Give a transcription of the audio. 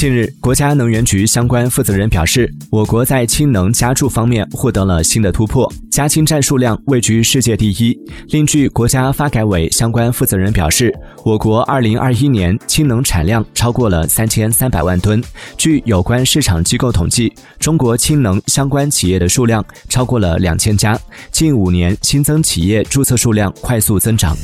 近日，国家能源局相关负责人表示，我国在氢能加注方面获得了新的突破。加氢站数量位居世界第一。另据国家发改委相关负责人表示，我国2021年氢能产量超过了3300万吨。据有关市场机构统计，中国氢能相关企业的数量超过了2000家，近五年新增企业注册数量快速增长。